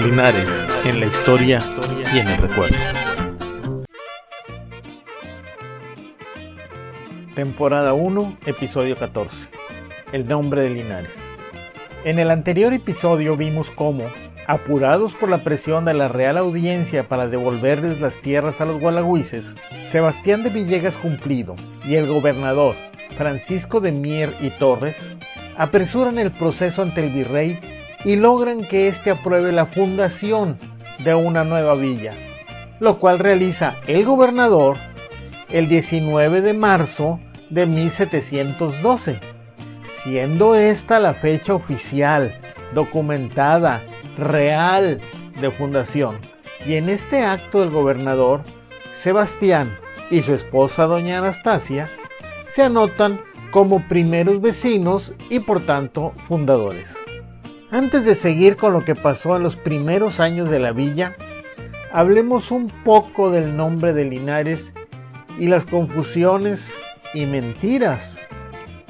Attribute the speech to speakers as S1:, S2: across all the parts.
S1: Linares en la historia y en el recuerdo. Temporada 1, episodio 14. El nombre de Linares. En el anterior episodio vimos cómo, apurados por la presión de la Real Audiencia para devolverles las tierras a los gualagüises, Sebastián de Villegas Cumplido y el gobernador Francisco de Mier y Torres apresuran el proceso ante el virrey y logran que éste apruebe la fundación de una nueva villa, lo cual realiza el gobernador el 19 de marzo de 1712, siendo esta la fecha oficial, documentada, real de fundación. Y en este acto el gobernador, Sebastián y su esposa doña Anastasia se anotan como primeros vecinos y por tanto fundadores. Antes de seguir con lo que pasó en los primeros años de la villa, hablemos un poco del nombre de Linares y las confusiones y mentiras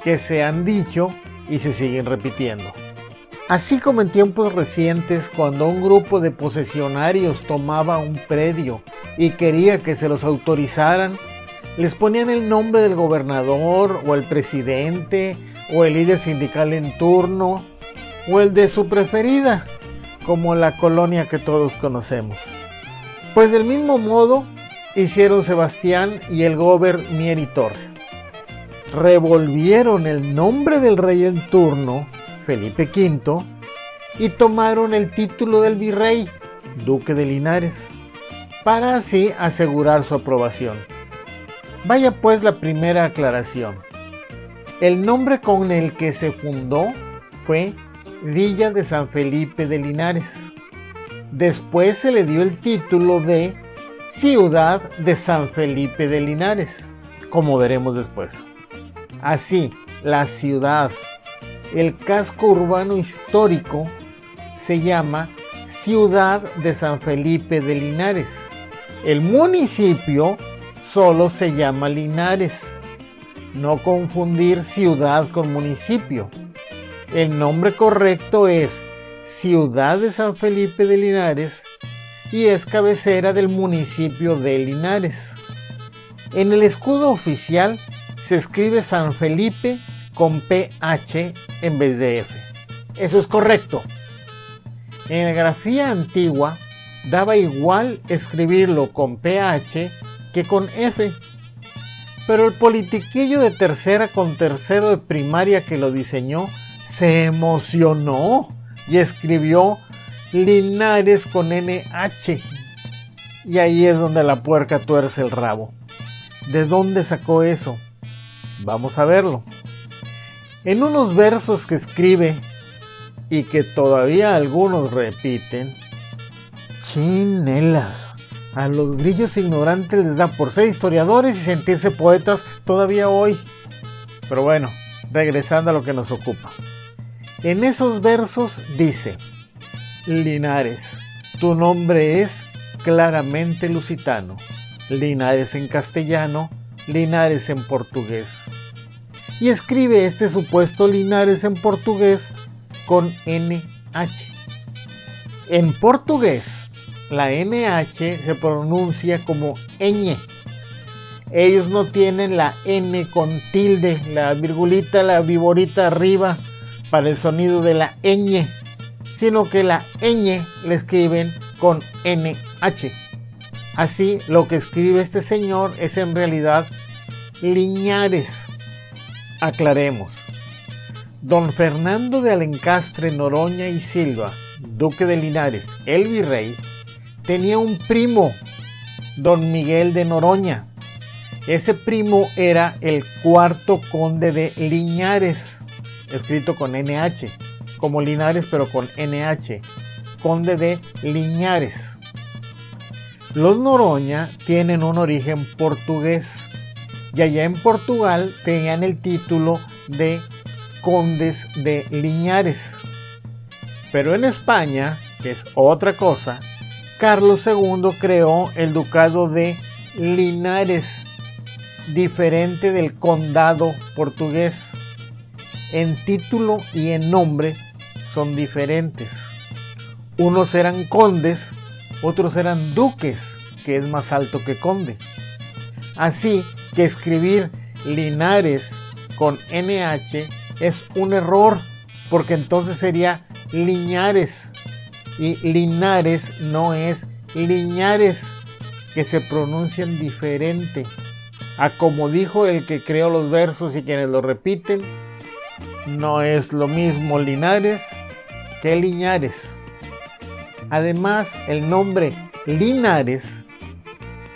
S1: que se han dicho y se siguen repitiendo. Así como en tiempos recientes, cuando un grupo de posesionarios tomaba un predio y quería que se los autorizaran, les ponían el nombre del gobernador o el presidente o el líder sindical en turno o el de su preferida, como la colonia que todos conocemos. Pues del mismo modo hicieron Sebastián y el gober. Revolvieron el nombre del rey en turno, Felipe V, y tomaron el título del virrey, duque de Linares, para así asegurar su aprobación. Vaya pues la primera aclaración. El nombre con el que se fundó fue Villa de San Felipe de Linares. Después se le dio el título de Ciudad de San Felipe de Linares, como veremos después. Así, la ciudad, el casco urbano histórico, se llama Ciudad de San Felipe de Linares. El municipio solo se llama Linares. No confundir ciudad con municipio. El nombre correcto es Ciudad de San Felipe de Linares y es cabecera del municipio de Linares. En el escudo oficial se escribe San Felipe con PH en vez de F. Eso es correcto. En la grafía antigua daba igual escribirlo con PH que con F. Pero el politiquillo de tercera con tercero de primaria que lo diseñó se emocionó y escribió Linares con NH. Y ahí es donde la puerca tuerce el rabo. ¿De dónde sacó eso? Vamos a verlo. En unos versos que escribe y que todavía algunos repiten, chinelas. A los grillos ignorantes les da por ser historiadores y sentirse poetas todavía hoy. Pero bueno, regresando a lo que nos ocupa. En esos versos dice, Linares, tu nombre es claramente lusitano, Linares en castellano, Linares en portugués. Y escribe este supuesto Linares en portugués con NH. En portugués, la NH se pronuncia como ñ. Ellos no tienen la N con tilde, la virgulita, la viborita arriba para el sonido de la ñ, sino que la ñ le escriben con NH. Así, lo que escribe este señor es en realidad Liñares. Aclaremos. Don Fernando de Alencastre, Noroña y Silva, duque de Linares, el virrey, tenía un primo, don Miguel de Noroña. Ese primo era el cuarto conde de Liñares escrito con NH, como Linares pero con NH, conde de Liñares. Los Noroña tienen un origen portugués y allá en Portugal tenían el título de condes de Liñares. Pero en España, que es otra cosa, Carlos II creó el ducado de Linares, diferente del condado portugués en título y en nombre son diferentes. Unos eran condes, otros eran duques, que es más alto que conde. Así que escribir Linares con NH es un error, porque entonces sería Liñares. Y Linares no es Liñares, que se pronuncian diferente. A como dijo el que creó los versos y quienes lo repiten, no es lo mismo Linares que Liñares. Además, el nombre Linares,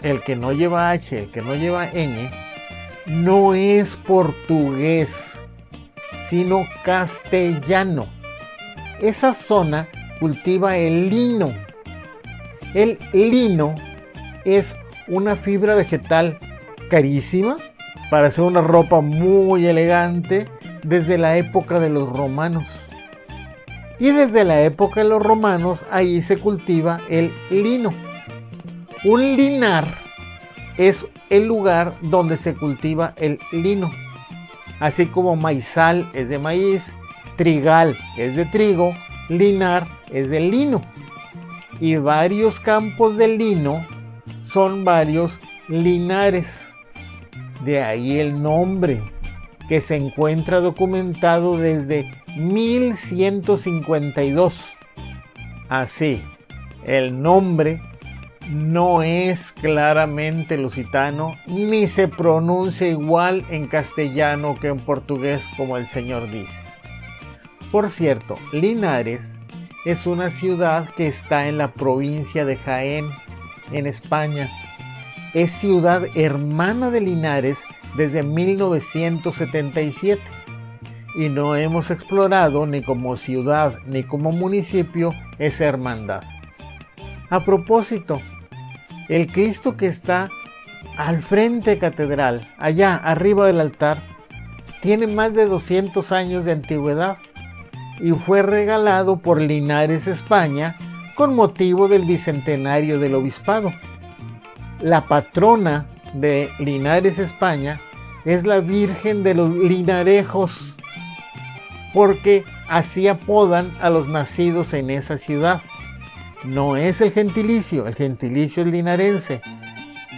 S1: el que no lleva H, el que no lleva ñ, no es portugués, sino castellano. Esa zona cultiva el lino. El lino es una fibra vegetal carísima para hacer una ropa muy elegante desde la época de los romanos. Y desde la época de los romanos ahí se cultiva el lino. Un linar es el lugar donde se cultiva el lino. Así como maizal es de maíz, trigal es de trigo, linar es de lino. Y varios campos de lino son varios linares. De ahí el nombre que se encuentra documentado desde 1152. Así, el nombre no es claramente lusitano ni se pronuncia igual en castellano que en portugués como el señor dice. Por cierto, Linares es una ciudad que está en la provincia de Jaén, en España. Es ciudad hermana de Linares desde 1977 y no hemos explorado ni como ciudad ni como municipio esa hermandad. A propósito, el Cristo que está al frente catedral, allá arriba del altar, tiene más de 200 años de antigüedad y fue regalado por Linares, España, con motivo del bicentenario del obispado. La patrona de Linares, España, es la Virgen de los Linarejos, porque así apodan a los nacidos en esa ciudad. No es el gentilicio, el gentilicio es linarense,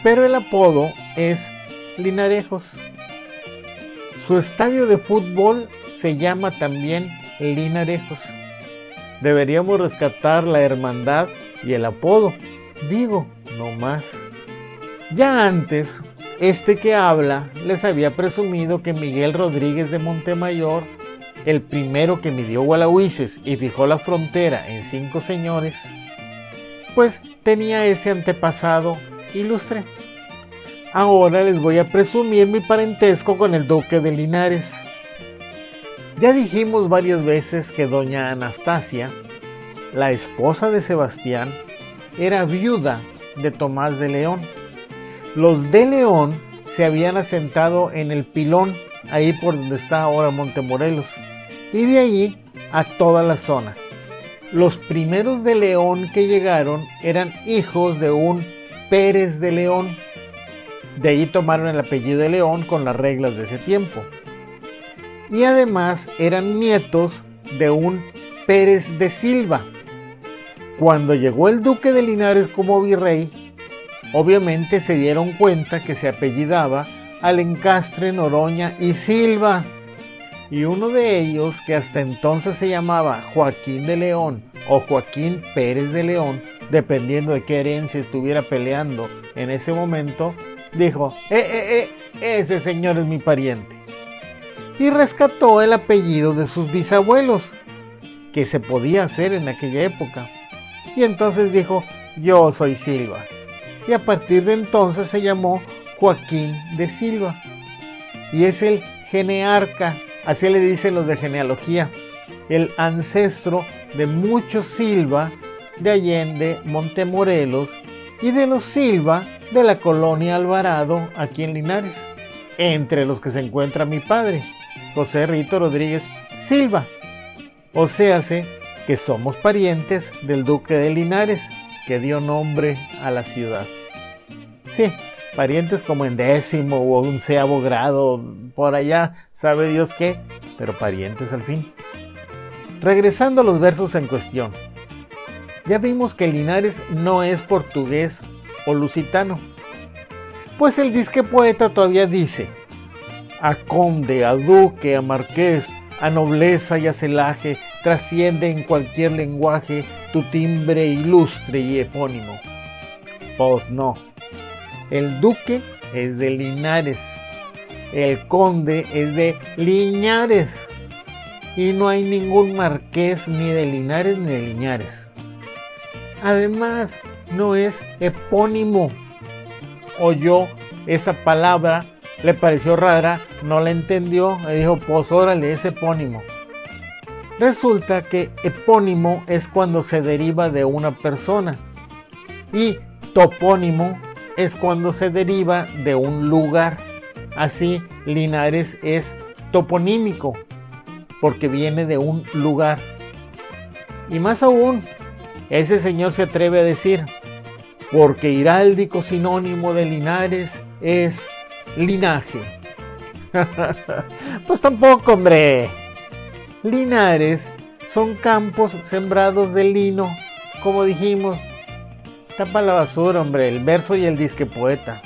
S1: pero el apodo es Linarejos. Su estadio de fútbol se llama también Linarejos. Deberíamos rescatar la hermandad y el apodo. Digo, no más. Ya antes, este que habla les había presumido que Miguel Rodríguez de Montemayor, el primero que midió Gualahuises y fijó la frontera en cinco señores, pues tenía ese antepasado ilustre. Ahora les voy a presumir mi parentesco con el duque de Linares. Ya dijimos varias veces que doña Anastasia, la esposa de Sebastián, era viuda de Tomás de León los de León se habían asentado en el Pilón, ahí por donde está ahora Montemorelos, y de allí a toda la zona. Los primeros de León que llegaron eran hijos de un Pérez de León. De ahí tomaron el apellido de León con las reglas de ese tiempo. Y además eran nietos de un Pérez de Silva. Cuando llegó el duque de Linares como virrey, Obviamente se dieron cuenta que se apellidaba Alencastre, Noroña y Silva. Y uno de ellos, que hasta entonces se llamaba Joaquín de León o Joaquín Pérez de León, dependiendo de qué herencia estuviera peleando en ese momento, dijo, eh, eh, eh, ese señor es mi pariente. Y rescató el apellido de sus bisabuelos, que se podía hacer en aquella época. Y entonces dijo, yo soy Silva y a partir de entonces se llamó Joaquín de Silva. Y es el genearca, así le dicen los de genealogía, el ancestro de muchos Silva de Allende, Montemorelos y de los Silva de la colonia Alvarado aquí en Linares, entre los que se encuentra mi padre, José Rito Rodríguez Silva. O sea, que somos parientes del duque de Linares, que dio nombre a la ciudad. Sí, parientes como en décimo o onceavo grado, por allá, sabe Dios qué, pero parientes al fin. Regresando a los versos en cuestión. ya vimos que Linares no es portugués o lusitano. Pues el disque poeta todavía dice, a conde, a duque, a marqués, a nobleza y a celaje, trasciende en cualquier lenguaje tu timbre ilustre y epónimo. Pues no, el duque es de Linares, el conde es de Liñares y no hay ningún marqués ni de Linares ni de Liñares. Además, no es epónimo. Oyó esa palabra, le pareció rara, no la entendió y dijo, pues órale, es epónimo. Resulta que epónimo es cuando se deriva de una persona y topónimo es cuando se deriva de un lugar. Así, Linares es toponímico porque viene de un lugar. Y más aún, ese señor se atreve a decir, porque hiráldico sinónimo de Linares es linaje. pues tampoco, hombre. Linares son campos sembrados de lino, como dijimos. Tapa la basura, hombre, el verso y el disque poeta.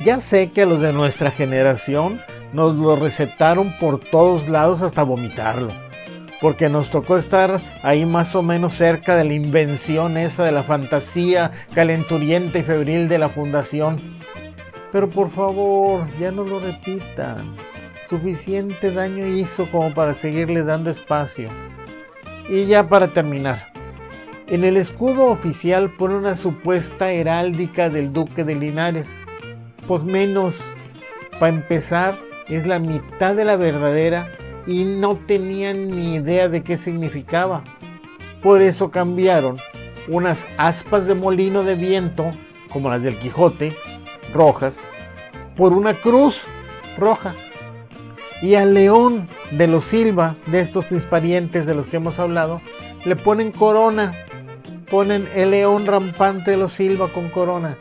S1: Ya sé que a los de nuestra generación nos lo recetaron por todos lados hasta vomitarlo. Porque nos tocó estar ahí más o menos cerca de la invención esa de la fantasía calenturienta y febril de la fundación. Pero por favor, ya no lo repitan. Suficiente daño hizo como para seguirle dando espacio. Y ya para terminar. En el escudo oficial pone una supuesta heráldica del duque de Linares. Pues menos. Para empezar, es la mitad de la verdadera y no tenían ni idea de qué significaba. Por eso cambiaron unas aspas de molino de viento, como las del Quijote, rojas, por una cruz roja. Y al león de los Silva, de estos mis parientes de los que hemos hablado, le ponen corona. Ponen el león rampante de los Silva con corona.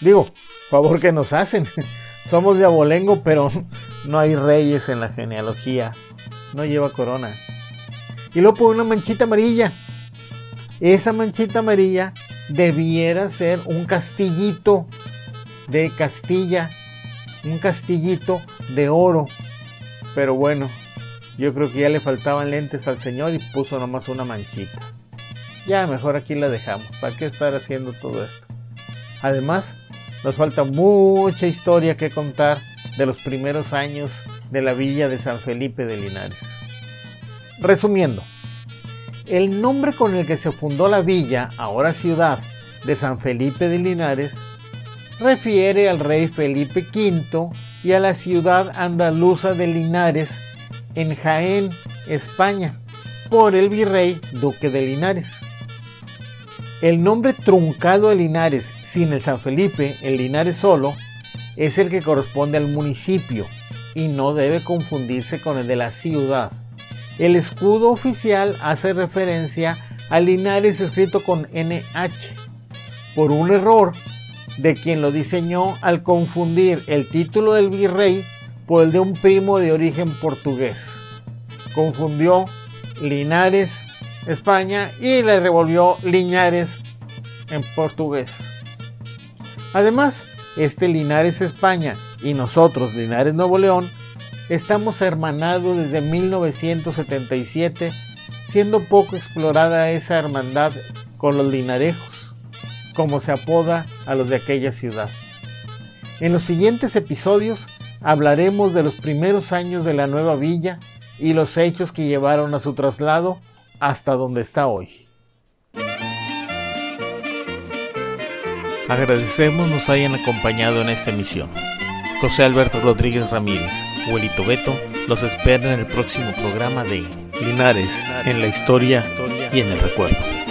S1: Digo, favor que nos hacen. Somos de abolengo, pero no hay reyes en la genealogía. No lleva corona. Y luego pone una manchita amarilla. Esa manchita amarilla debiera ser un castillito de Castilla. Un castillito de oro. Pero bueno, yo creo que ya le faltaban lentes al señor y puso nomás una manchita. Ya mejor aquí la dejamos. ¿Para qué estar haciendo todo esto? Además, nos falta mucha historia que contar de los primeros años de la villa de San Felipe de Linares. Resumiendo, el nombre con el que se fundó la villa, ahora ciudad, de San Felipe de Linares, refiere al rey Felipe V y a la ciudad andaluza de Linares, en Jaén, España, por el virrey duque de Linares. El nombre truncado de Linares sin el San Felipe, el Linares solo, es el que corresponde al municipio y no debe confundirse con el de la ciudad. El escudo oficial hace referencia a Linares escrito con NH, por un error de quien lo diseñó al confundir el título del virrey por el de un primo de origen portugués. Confundió Linares España y le revolvió Linares en portugués. Además, este Linares España y nosotros Linares Nuevo León estamos hermanados desde 1977, siendo poco explorada esa hermandad con los linarejos, como se apoda a los de aquella ciudad. En los siguientes episodios hablaremos de los primeros años de la nueva villa y los hechos que llevaron a su traslado hasta donde está hoy.
S2: Agradecemos nos hayan acompañado en esta emisión. José Alberto Rodríguez Ramírez, Huelito Beto, los espera en el próximo programa de Linares en la historia y en el recuerdo.